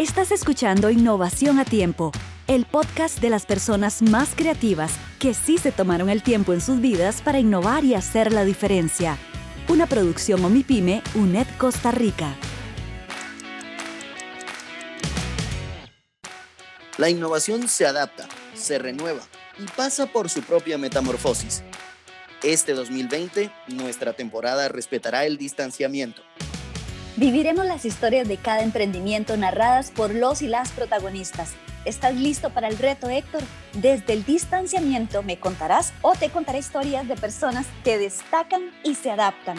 Estás escuchando Innovación a Tiempo, el podcast de las personas más creativas que sí se tomaron el tiempo en sus vidas para innovar y hacer la diferencia. Una producción Omipime, UNED Costa Rica. La innovación se adapta, se renueva y pasa por su propia metamorfosis. Este 2020, nuestra temporada respetará el distanciamiento Viviremos las historias de cada emprendimiento narradas por los y las protagonistas. ¿Estás listo para el reto, Héctor? Desde el distanciamiento me contarás o te contaré historias de personas que destacan y se adaptan.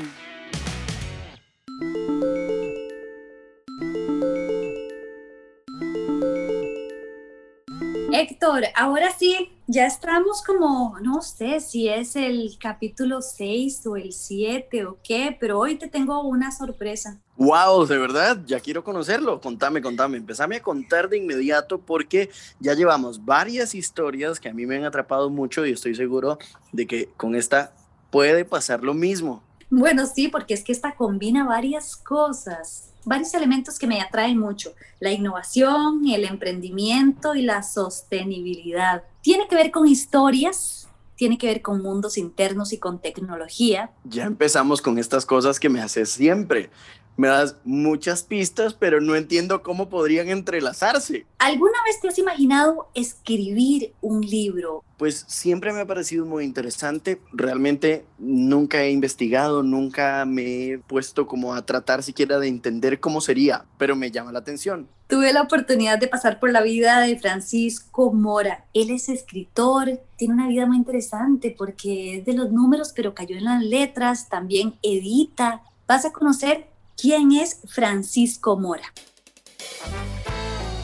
Héctor, ahora sí, ya estamos como, no sé si es el capítulo 6 o el 7 o qué, pero hoy te tengo una sorpresa. Wow, de verdad, ya quiero conocerlo. Contame, contame. Empezame a contar de inmediato porque ya llevamos varias historias que a mí me han atrapado mucho y estoy seguro de que con esta puede pasar lo mismo. Bueno, sí, porque es que esta combina varias cosas varios elementos que me atraen mucho. La innovación, el emprendimiento y la sostenibilidad. Tiene que ver con historias, tiene que ver con mundos internos y con tecnología. Ya empezamos con estas cosas que me haces siempre me das muchas pistas, pero no entiendo cómo podrían entrelazarse. ¿Alguna vez te has imaginado escribir un libro? Pues siempre me ha parecido muy interesante. Realmente nunca he investigado, nunca me he puesto como a tratar siquiera de entender cómo sería, pero me llama la atención. Tuve la oportunidad de pasar por la vida de Francisco Mora. Él es escritor, tiene una vida muy interesante porque es de los números, pero cayó en las letras, también edita. Vas a conocer ¿Quién es Francisco Mora?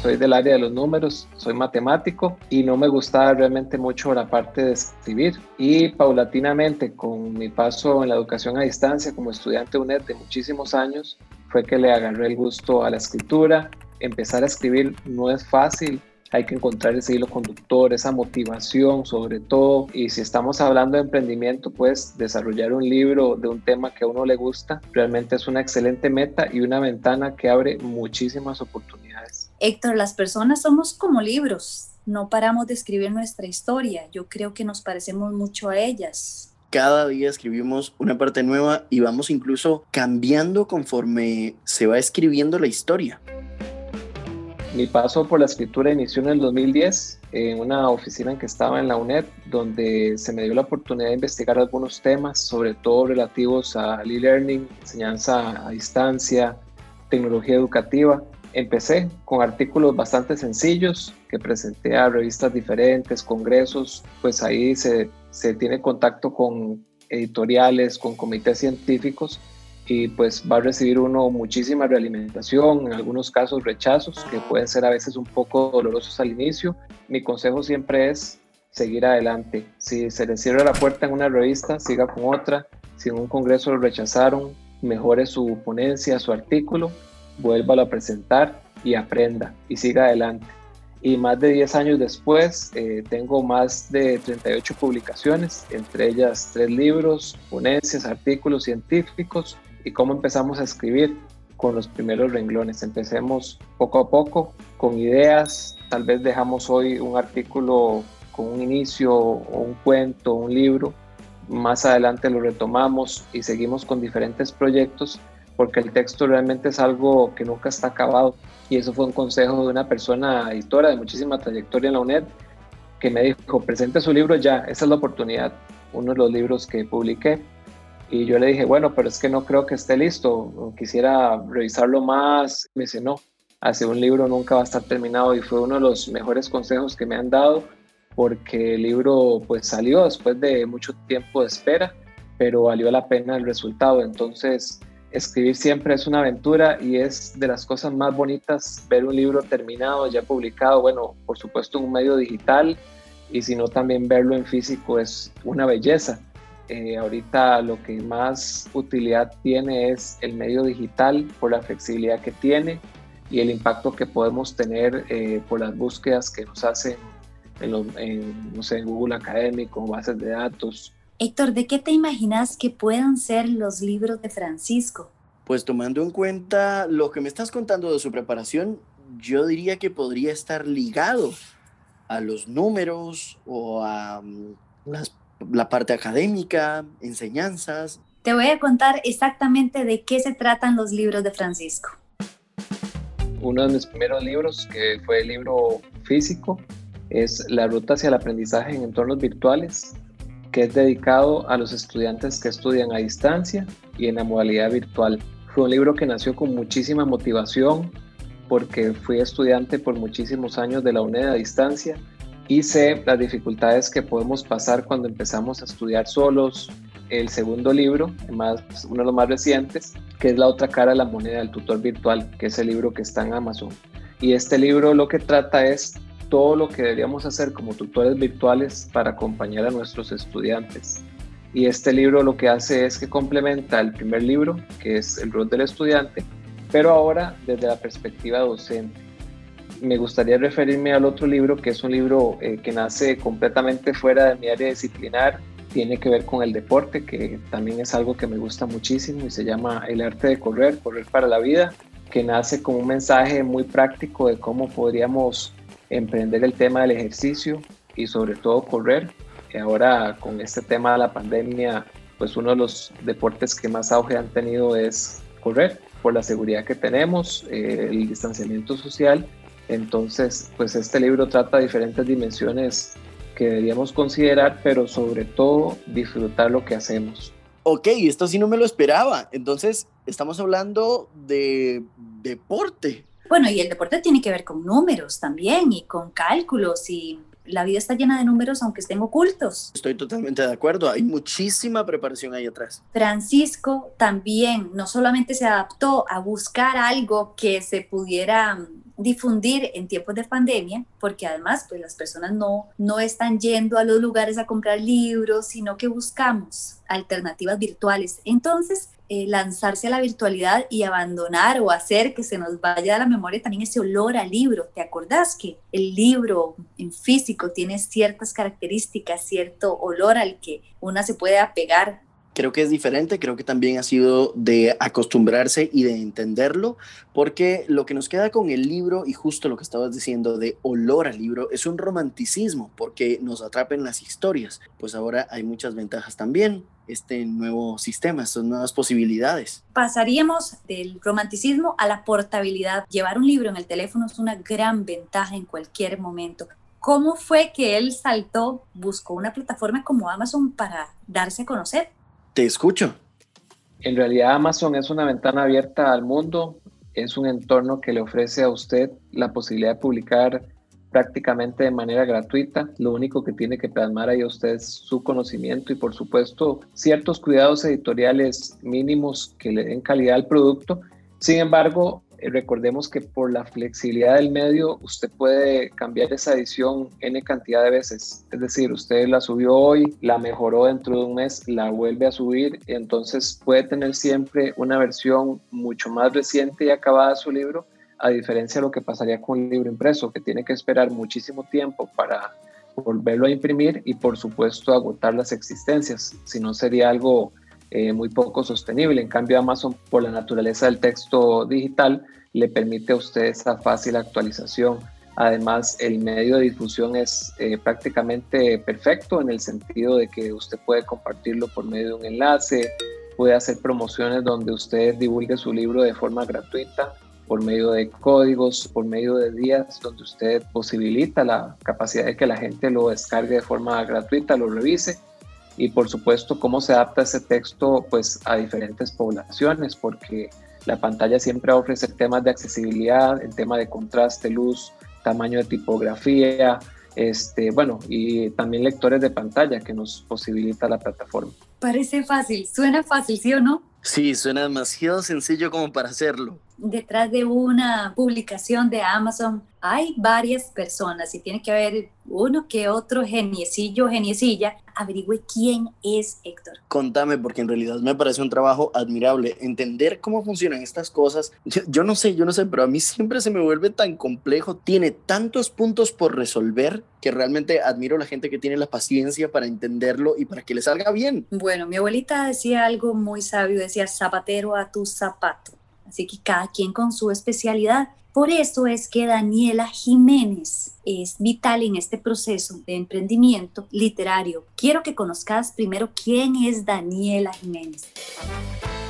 Soy del área de los números, soy matemático y no me gustaba realmente mucho la parte de escribir. Y paulatinamente, con mi paso en la educación a distancia como estudiante UNED de muchísimos años, fue que le agarré el gusto a la escritura. Empezar a escribir no es fácil, hay que encontrar ese hilo conductor, esa motivación sobre todo. Y si estamos hablando de emprendimiento, pues desarrollar un libro de un tema que a uno le gusta realmente es una excelente meta y una ventana que abre muchísimas oportunidades. Héctor, las personas somos como libros, no paramos de escribir nuestra historia, yo creo que nos parecemos mucho a ellas. Cada día escribimos una parte nueva y vamos incluso cambiando conforme se va escribiendo la historia. Mi paso por la escritura inició en el 2010 en una oficina en que estaba en la UNED, donde se me dio la oportunidad de investigar algunos temas, sobre todo relativos a e-learning, enseñanza a distancia, tecnología educativa. Empecé con artículos bastante sencillos que presenté a revistas diferentes, congresos, pues ahí se, se tiene contacto con editoriales, con comités científicos y pues va a recibir uno muchísima realimentación, en algunos casos rechazos que pueden ser a veces un poco dolorosos al inicio. Mi consejo siempre es seguir adelante. Si se le cierra la puerta en una revista, siga con otra. Si en un congreso lo rechazaron, mejore su ponencia, su artículo, vuélvalo a presentar y aprenda y siga adelante. Y más de 10 años después, eh, tengo más de 38 publicaciones, entre ellas tres libros, ponencias, artículos científicos y cómo empezamos a escribir con los primeros renglones. Empecemos poco a poco con ideas, tal vez dejamos hoy un artículo con un inicio un cuento, un libro, más adelante lo retomamos y seguimos con diferentes proyectos porque el texto realmente es algo que nunca está acabado. Y eso fue un consejo de una persona editora de muchísima trayectoria en la UNED que me dijo, presente su libro ya, esa es la oportunidad, uno de los libros que publiqué y yo le dije, bueno, pero es que no creo que esté listo, quisiera revisarlo más. Me dice, no, hace un libro nunca va a estar terminado y fue uno de los mejores consejos que me han dado porque el libro pues salió después de mucho tiempo de espera, pero valió la pena el resultado. Entonces, escribir siempre es una aventura y es de las cosas más bonitas ver un libro terminado, ya publicado, bueno, por supuesto en un medio digital y si no también verlo en físico es una belleza. Eh, ahorita lo que más utilidad tiene es el medio digital por la flexibilidad que tiene y el impacto que podemos tener eh, por las búsquedas que nos hacen en, no sé, en Google Académico, bases de datos. Héctor, ¿de qué te imaginas que puedan ser los libros de Francisco? Pues tomando en cuenta lo que me estás contando de su preparación, yo diría que podría estar ligado a los números o a mm, la parte académica, enseñanzas. Te voy a contar exactamente de qué se tratan los libros de Francisco. Uno de mis primeros libros, que fue el libro físico, es La ruta hacia el aprendizaje en entornos virtuales, que es dedicado a los estudiantes que estudian a distancia y en la modalidad virtual. Fue un libro que nació con muchísima motivación porque fui estudiante por muchísimos años de la UNED a distancia y sé las dificultades que podemos pasar cuando empezamos a estudiar solos. El segundo libro, más, uno de los más recientes, que es La otra cara de la moneda del tutor virtual, que es el libro que está en Amazon. Y este libro lo que trata es todo lo que deberíamos hacer como tutores virtuales para acompañar a nuestros estudiantes. Y este libro lo que hace es que complementa el primer libro, que es el rol del estudiante, pero ahora desde la perspectiva docente. Me gustaría referirme al otro libro, que es un libro eh, que nace completamente fuera de mi área disciplinar, tiene que ver con el deporte, que también es algo que me gusta muchísimo y se llama El arte de correr, correr para la vida, que nace con un mensaje muy práctico de cómo podríamos emprender el tema del ejercicio y sobre todo correr. Ahora con este tema de la pandemia, pues uno de los deportes que más auge han tenido es correr por la seguridad que tenemos, eh, el distanciamiento social. Entonces, pues este libro trata diferentes dimensiones que deberíamos considerar, pero sobre todo disfrutar lo que hacemos. Ok, esto sí no me lo esperaba. Entonces, estamos hablando de deporte. Bueno, y el deporte tiene que ver con números también y con cálculos y la vida está llena de números aunque estén ocultos. Estoy totalmente de acuerdo, hay muchísima preparación ahí atrás. Francisco también no solamente se adaptó a buscar algo que se pudiera difundir en tiempos de pandemia, porque además pues las personas no, no están yendo a los lugares a comprar libros, sino que buscamos alternativas virtuales. Entonces, eh, lanzarse a la virtualidad y abandonar o hacer que se nos vaya a la memoria también ese olor al libro. ¿Te acordás que el libro en físico tiene ciertas características, cierto olor al que una se puede apegar creo que es diferente, creo que también ha sido de acostumbrarse y de entenderlo, porque lo que nos queda con el libro y justo lo que estabas diciendo de olor al libro es un romanticismo, porque nos atrapen las historias. Pues ahora hay muchas ventajas también, este nuevo sistema, estas nuevas posibilidades. Pasaríamos del romanticismo a la portabilidad. Llevar un libro en el teléfono es una gran ventaja en cualquier momento. ¿Cómo fue que él saltó, buscó una plataforma como Amazon para darse a conocer? Te escucho. En realidad Amazon es una ventana abierta al mundo, es un entorno que le ofrece a usted la posibilidad de publicar prácticamente de manera gratuita. Lo único que tiene que plasmar ahí usted es su conocimiento y por supuesto ciertos cuidados editoriales mínimos que le den calidad al producto. Sin embargo, recordemos que por la flexibilidad del medio usted puede cambiar esa edición n cantidad de veces. Es decir, usted la subió hoy, la mejoró dentro de un mes, la vuelve a subir, entonces puede tener siempre una versión mucho más reciente y acabada de su libro, a diferencia de lo que pasaría con un libro impreso, que tiene que esperar muchísimo tiempo para volverlo a imprimir y por supuesto agotar las existencias, si no sería algo eh, muy poco sostenible. En cambio, Amazon, por la naturaleza del texto digital, le permite a usted esa fácil actualización. Además, el medio de difusión es eh, prácticamente perfecto en el sentido de que usted puede compartirlo por medio de un enlace, puede hacer promociones donde usted divulgue su libro de forma gratuita por medio de códigos, por medio de días donde usted posibilita la capacidad de que la gente lo descargue de forma gratuita, lo revise y por supuesto cómo se adapta ese texto pues a diferentes poblaciones porque la pantalla siempre ofrece temas de accesibilidad, el tema de contraste, luz, tamaño de tipografía, este, bueno, y también lectores de pantalla que nos posibilita la plataforma. Parece fácil, suena fácil, ¿sí o no? Sí, suena demasiado sencillo como para hacerlo. Detrás de una publicación de Amazon hay varias personas y tiene que haber uno que otro geniecillo, geniecilla. Averigüe quién es Héctor. Contame, porque en realidad me parece un trabajo admirable. Entender cómo funcionan estas cosas, yo, no sé, yo no sé, pero a mí siempre se me vuelve tan complejo. Tiene tantos puntos por resolver que realmente admiro a la gente que tiene la paciencia para entenderlo y para que le salga bien. Bueno, mi abuelita decía algo muy sabio, decía zapatero a tu zapato. Así que cada quien con su especialidad. Por eso es que Daniela Jiménez es vital en este proceso de emprendimiento literario. Quiero que conozcas primero quién es Daniela Jiménez.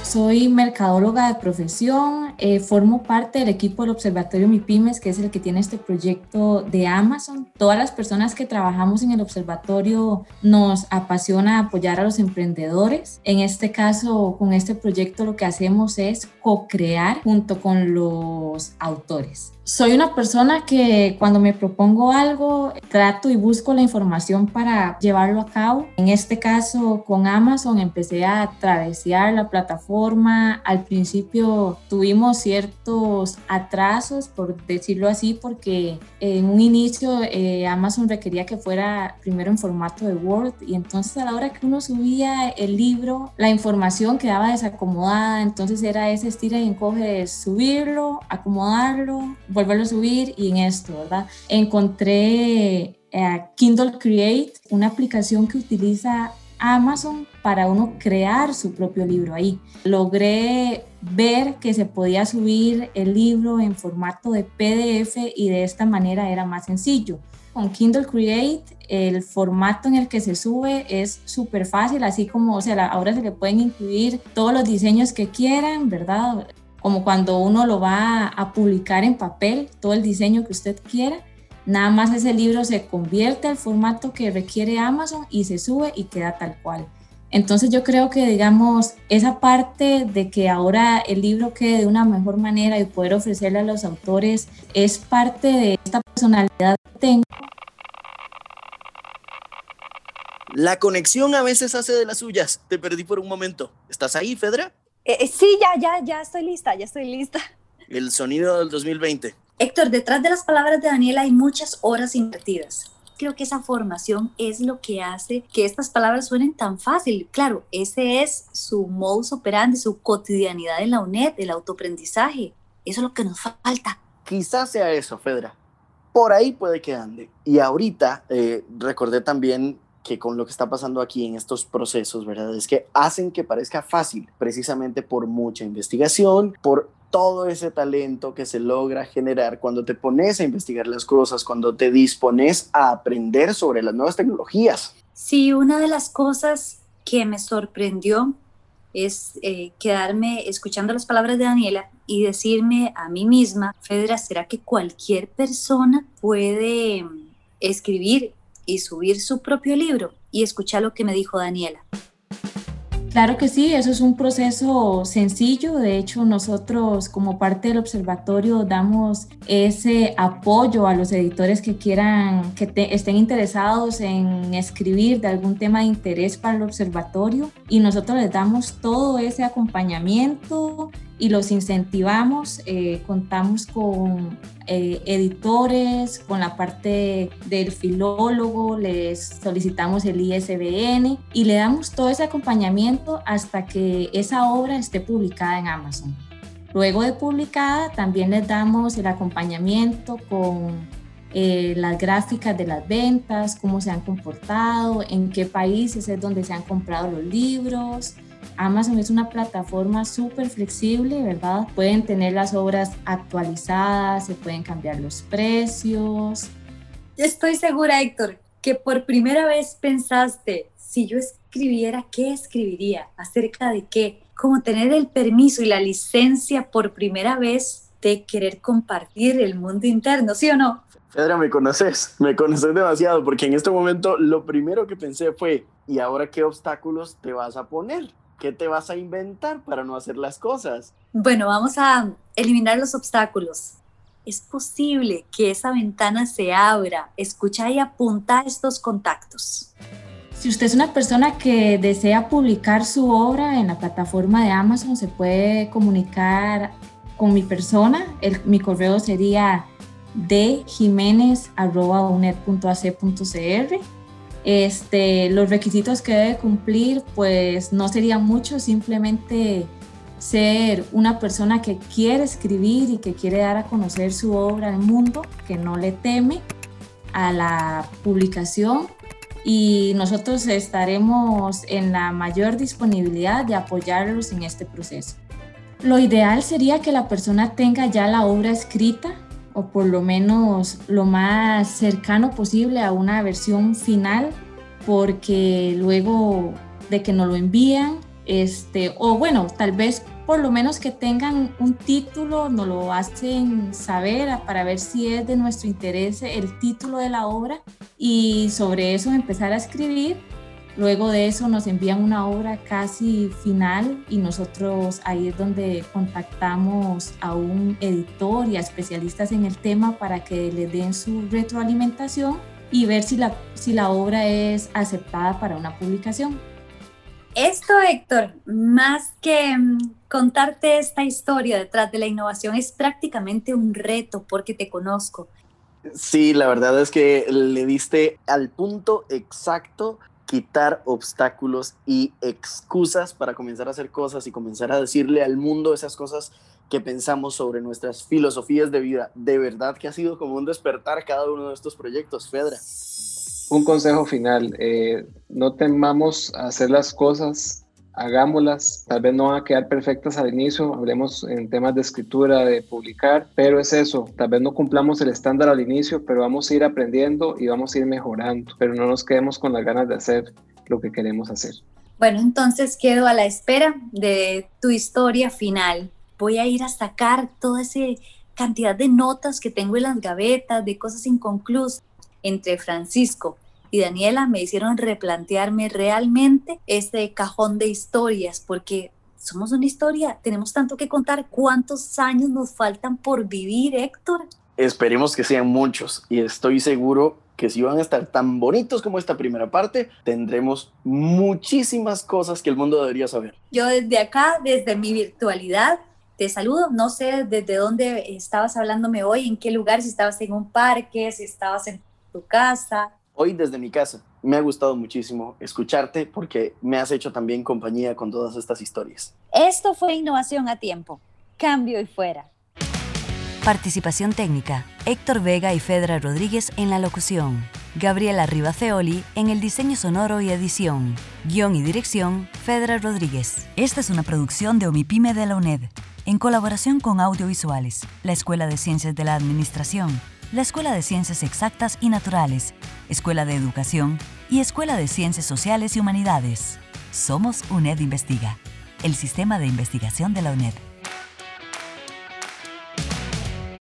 Soy mercadóloga de profesión, eh, formo parte del equipo del Observatorio MIPIMES, que es el que tiene este proyecto de Amazon. Todas las personas que trabajamos en el observatorio nos apasiona apoyar a los emprendedores. En este caso, con este proyecto lo que hacemos es co-crear junto con los autores soy una persona que cuando me propongo algo, trato y busco la información para llevarlo a cabo. En este caso, con Amazon empecé a travesear la plataforma. Al principio tuvimos ciertos atrasos, por decirlo así, porque en un inicio eh, Amazon requería que fuera primero en formato de Word y entonces a la hora que uno subía el libro, la información quedaba desacomodada. Entonces era ese estira y encoge de subirlo, acomodarlo volverlo a subir y en esto, ¿verdad? Encontré eh, Kindle Create, una aplicación que utiliza Amazon para uno crear su propio libro ahí. Logré ver que se podía subir el libro en formato de PDF y de esta manera era más sencillo. Con Kindle Create el formato en el que se sube es súper fácil, así como, o sea, ahora se le pueden incluir todos los diseños que quieran, ¿verdad? Como cuando uno lo va a publicar en papel, todo el diseño que usted quiera, nada más ese libro se convierte al formato que requiere Amazon y se sube y queda tal cual. Entonces yo creo que, digamos, esa parte de que ahora el libro quede de una mejor manera y poder ofrecerle a los autores es parte de esta personalidad que tengo. La conexión a veces hace de las suyas. Te perdí por un momento. ¿Estás ahí, Fedra? Eh, eh, sí, ya, ya, ya estoy lista, ya estoy lista. El sonido del 2020. Héctor, detrás de las palabras de Daniela hay muchas horas invertidas. Creo que esa formación es lo que hace que estas palabras suenen tan fácil. Claro, ese es su modus operandi, su cotidianidad en la UNED, el autoaprendizaje. Eso es lo que nos falta. Quizás sea eso, Fedra. Por ahí puede que ande. Y ahorita eh, recordé también que con lo que está pasando aquí en estos procesos, ¿verdad? Es que hacen que parezca fácil, precisamente por mucha investigación, por todo ese talento que se logra generar cuando te pones a investigar las cosas, cuando te dispones a aprender sobre las nuevas tecnologías. Sí, una de las cosas que me sorprendió es eh, quedarme escuchando las palabras de Daniela y decirme a mí misma, Fedra, ¿será que cualquier persona puede escribir y subir su propio libro y escuchar lo que me dijo Daniela. Claro que sí, eso es un proceso sencillo. De hecho, nosotros como parte del observatorio damos ese apoyo a los editores que quieran, que estén interesados en escribir de algún tema de interés para el observatorio y nosotros les damos todo ese acompañamiento y los incentivamos. Eh, contamos con eh, editores, con la parte del filólogo, les solicitamos el ISBN y le damos todo ese acompañamiento hasta que esa obra esté publicada en Amazon. Luego de publicada, también les damos el acompañamiento con eh, las gráficas de las ventas, cómo se han comportado, en qué países es donde se han comprado los libros, Amazon es una plataforma súper flexible, ¿verdad? Pueden tener las obras actualizadas, se pueden cambiar los precios. Estoy segura, Héctor, que por primera vez pensaste, si yo escribiera, ¿qué escribiría? ¿Acerca de qué? Como tener el permiso y la licencia por primera vez de querer compartir el mundo interno, ¿sí o no? Fedra, me conoces, me conoces demasiado, porque en este momento lo primero que pensé fue, ¿y ahora qué obstáculos te vas a poner? ¿Qué te vas a inventar para no hacer las cosas? Bueno, vamos a eliminar los obstáculos. Es posible que esa ventana se abra. Escucha y apunta estos contactos. Si usted es una persona que desea publicar su obra en la plataforma de Amazon, se puede comunicar con mi persona. El, mi correo sería de este, los requisitos que debe cumplir, pues no sería mucho, simplemente ser una persona que quiere escribir y que quiere dar a conocer su obra al mundo, que no le teme a la publicación y nosotros estaremos en la mayor disponibilidad de apoyarlos en este proceso. Lo ideal sería que la persona tenga ya la obra escrita o por lo menos lo más cercano posible a una versión final, porque luego de que nos lo envían, este, o bueno, tal vez por lo menos que tengan un título, nos lo hacen saber para ver si es de nuestro interés el título de la obra y sobre eso empezar a escribir. Luego de eso nos envían una obra casi final y nosotros ahí es donde contactamos a un editor y a especialistas en el tema para que le den su retroalimentación y ver si la, si la obra es aceptada para una publicación. Esto, Héctor, más que mm, contarte esta historia detrás de la innovación, es prácticamente un reto porque te conozco. Sí, la verdad es que le diste al punto exacto quitar obstáculos y excusas para comenzar a hacer cosas y comenzar a decirle al mundo esas cosas que pensamos sobre nuestras filosofías de vida. De verdad que ha sido como un despertar cada uno de estos proyectos, Fedra un consejo final, eh, no temamos hacer las cosas, hagámoslas, tal vez no van a quedar perfectas al inicio, hablemos en temas de escritura, de publicar, pero es eso, tal vez no cumplamos el estándar al inicio, pero vamos a ir aprendiendo y vamos a ir mejorando, pero no nos quedemos con las ganas de hacer lo que queremos hacer. Bueno, entonces quedo a la espera de tu historia final. Voy a ir a sacar toda esa cantidad de notas que tengo en las gavetas, de cosas inconclusas entre Francisco y Daniela me hicieron replantearme realmente este cajón de historias, porque somos una historia, tenemos tanto que contar. ¿Cuántos años nos faltan por vivir, Héctor? Esperemos que sean muchos y estoy seguro que si van a estar tan bonitos como esta primera parte, tendremos muchísimas cosas que el mundo debería saber. Yo desde acá, desde mi virtualidad, te saludo. No sé desde dónde estabas hablándome hoy, en qué lugar, si estabas en un parque, si estabas en casa. Hoy desde mi casa. Me ha gustado muchísimo escucharte porque me has hecho también compañía con todas estas historias. Esto fue Innovación a Tiempo. Cambio y fuera. Participación técnica. Héctor Vega y Fedra Rodríguez en la locución. Gabriela Rivaceoli en el diseño sonoro y edición. Guión y dirección, Fedra Rodríguez. Esta es una producción de Omipime de la UNED, en colaboración con Audiovisuales, la Escuela de Ciencias de la Administración la Escuela de Ciencias Exactas y Naturales, Escuela de Educación y Escuela de Ciencias Sociales y Humanidades. Somos UNED Investiga, el sistema de investigación de la UNED.